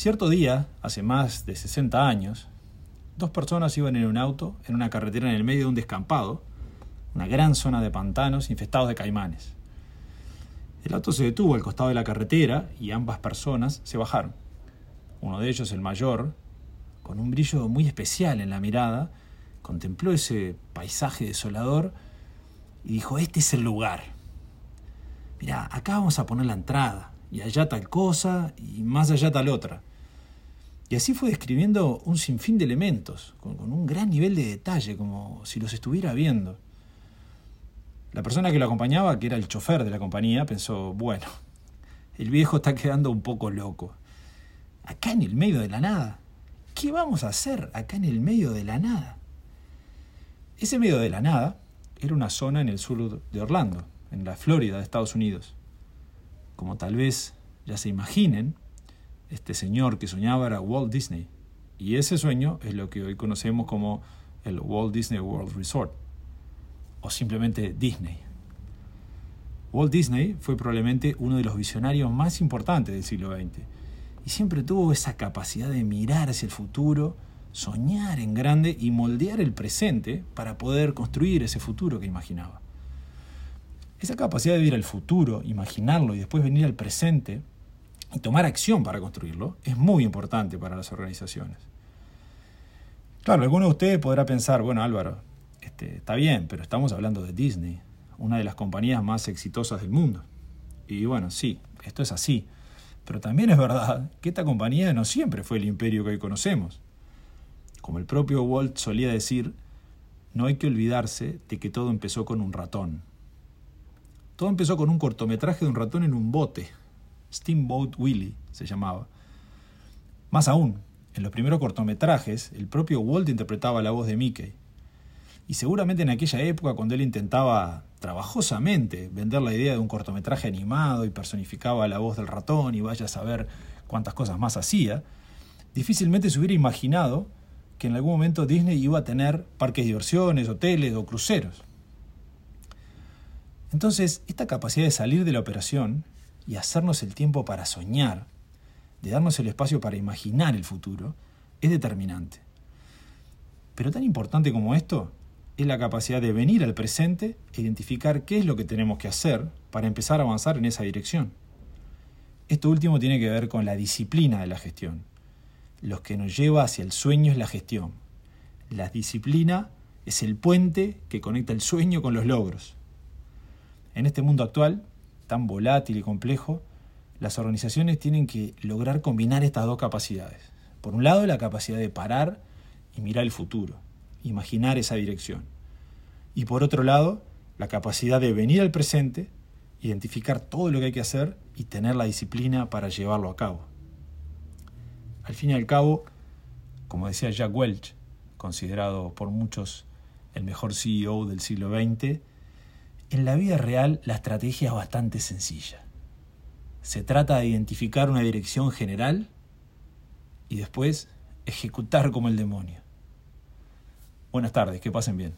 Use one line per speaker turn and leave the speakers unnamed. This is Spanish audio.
Cierto día, hace más de 60 años, dos personas iban en un auto en una carretera en el medio de un descampado, una gran zona de pantanos infestados de caimanes. El auto se detuvo al costado de la carretera y ambas personas se bajaron. Uno de ellos, el mayor, con un brillo muy especial en la mirada, contempló ese paisaje desolador y dijo, este es el lugar. Mira, acá vamos a poner la entrada, y allá tal cosa, y más allá tal otra. Y así fue describiendo un sinfín de elementos, con, un gran nivel de detalle, como si los estuviera viendo. La persona que lo acompañaba, que era el chofer de la compañía, pensó, bueno, el viejo está quedando un poco loco. Acá en el medio de la nada. ¿Qué vamos a hacer acá en el medio de la nada? Ese medio de la nada era una zona en el sur de Orlando, en la Florida de Estados Unidos. Como tal vez ya se imaginen, este señor que soñaba era Walt Disney. Y ese sueño es lo que hoy conocemos como el Walt Disney World Resort o simplemente Disney. Walt Disney fue probablemente uno de los visionarios más importantes del siglo XX y siempre tuvo esa capacidad de mirar hacia el futuro, soñar en grande y moldear el presente para poder construir ese futuro que imaginaba. Esa capacidad de ir al futuro, imaginarlo y después venir al presente y tomar acción para construirlo es muy importante para las organizaciones. Claro, alguno de ustedes podrá pensar, bueno Álvaro, este, está bien, pero estamos hablando de Disney, una de las compañías más exitosas del mundo. Y bueno, sí, esto es así. Pero también es verdad que esta compañía no siempre fue el imperio que hoy conocemos. Como el propio Walt solía decir, no hay que olvidarse de que todo empezó con un ratón. Todo empezó con un cortometraje de un ratón en un bote. Steamboat Willie se llamaba. Más aún, en los primeros cortometrajes, el propio Walt interpretaba la voz de Mickey. Y seguramente en aquella época, cuando él intentaba trabajosamente vender la idea de un cortometraje animado y personificaba la voz del ratón y vaya a saber cuántas cosas más hacía, difícilmente se hubiera imaginado que en algún momento Disney iba a tener parques de diversiones, hoteles o cruceros. Entonces, esta capacidad de salir de la operación y hacernos el tiempo para soñar, de darnos el espacio para imaginar el futuro, es determinante. Pero tan importante como esto es la capacidad de venir al presente e identificar qué es lo que tenemos que hacer para empezar a avanzar en esa dirección. Esto último tiene que ver con la disciplina de la gestión. Lo que nos lleva hacia el sueño es la gestión. La disciplina es el puente que conecta el sueño con los logros. En este mundo actual, tan volátil y complejo, las organizaciones tienen que lograr combinar estas dos capacidades. Por un lado, la capacidad de parar y mirar el futuro imaginar esa dirección. Y por otro lado, la capacidad de venir al presente, identificar todo lo que hay que hacer y tener la disciplina para llevarlo a cabo. Al fin y al cabo, como decía Jack Welch, considerado por muchos el mejor CEO del siglo XX, en la vida real la estrategia es bastante sencilla. Se trata de identificar una dirección general y después ejecutar como el demonio. Buenas tardes, que pasen bien.